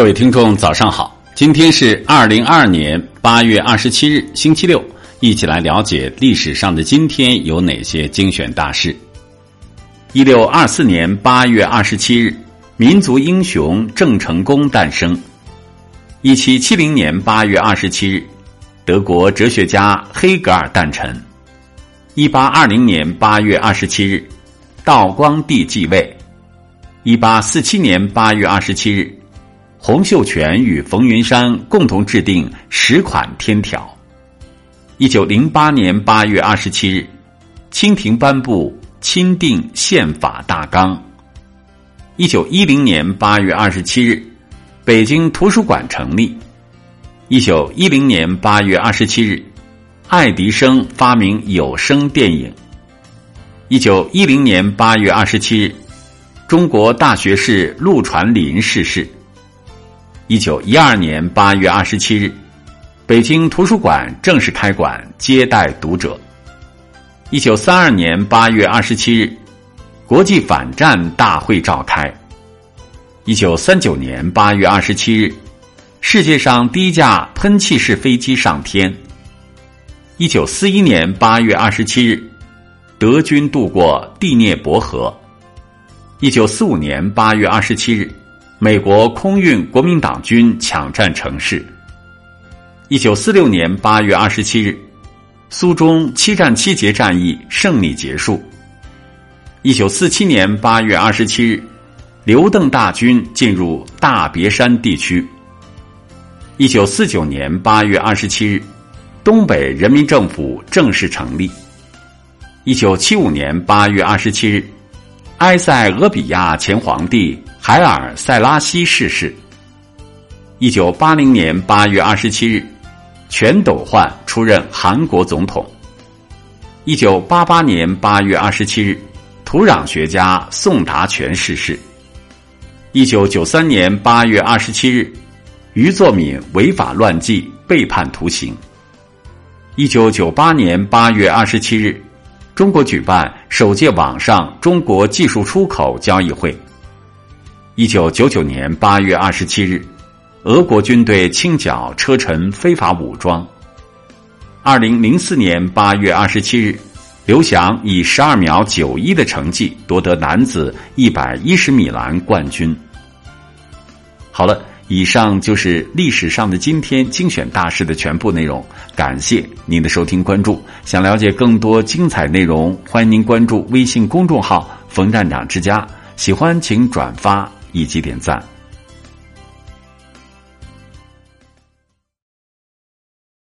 各位听众，早上好！今天是二零二二年八月二十七日，星期六，一起来了解历史上的今天有哪些精选大事。一六二四年八月二十七日，民族英雄郑成功诞生。一七七零年八月二十七日，德国哲学家黑格尔诞辰。一八二零年八月二十七日，道光帝继位。一八四七年八月二十七日。洪秀全与冯云山共同制定十款天条。一九零八年八月二十七日，清廷颁布钦定宪法大纲。一九一零年八月二十七日，北京图书馆成立。一九一零年八月二十七日，爱迪生发明有声电影。一九一零年八月二十七日，中国大学士陆传林逝世。一九一二年八月二十七日，北京图书馆正式开馆接待读者。一九三二年八月二十七日，国际反战大会召开。一九三九年八月二十七日，世界上第一架喷气式飞机上天。一九四一年八月二十七日，德军渡过第聂伯河。一九四五年八月二十七日。美国空运国民党军抢占城市。一九四六年八月二十七日，苏中七战七捷战役胜利结束。一九四七年八月二十七日，刘邓大军进入大别山地区。一九四九年八月二十七日，东北人民政府正式成立。一九七五年八月二十七日，埃塞俄比亚前皇帝。海尔塞拉西逝世。一九八零年八月二十七日，全斗焕出任韩国总统。一九八八年八月二十七日，土壤学家宋达全逝世。一九九三年八月二十七日，余作敏违法乱纪被判徒刑。一九九八年八月二十七日，中国举办首届网上中国技术出口交易会。一九九九年八月二十七日，俄国军队清剿车臣非法武装。二零零四年八月二十七日，刘翔以十二秒九一的成绩夺得男子一百一十米栏冠军。好了，以上就是历史上的今天精选大事的全部内容。感谢您的收听关注。想了解更多精彩内容，欢迎您关注微信公众号“冯站长之家”。喜欢请转发。以及点赞。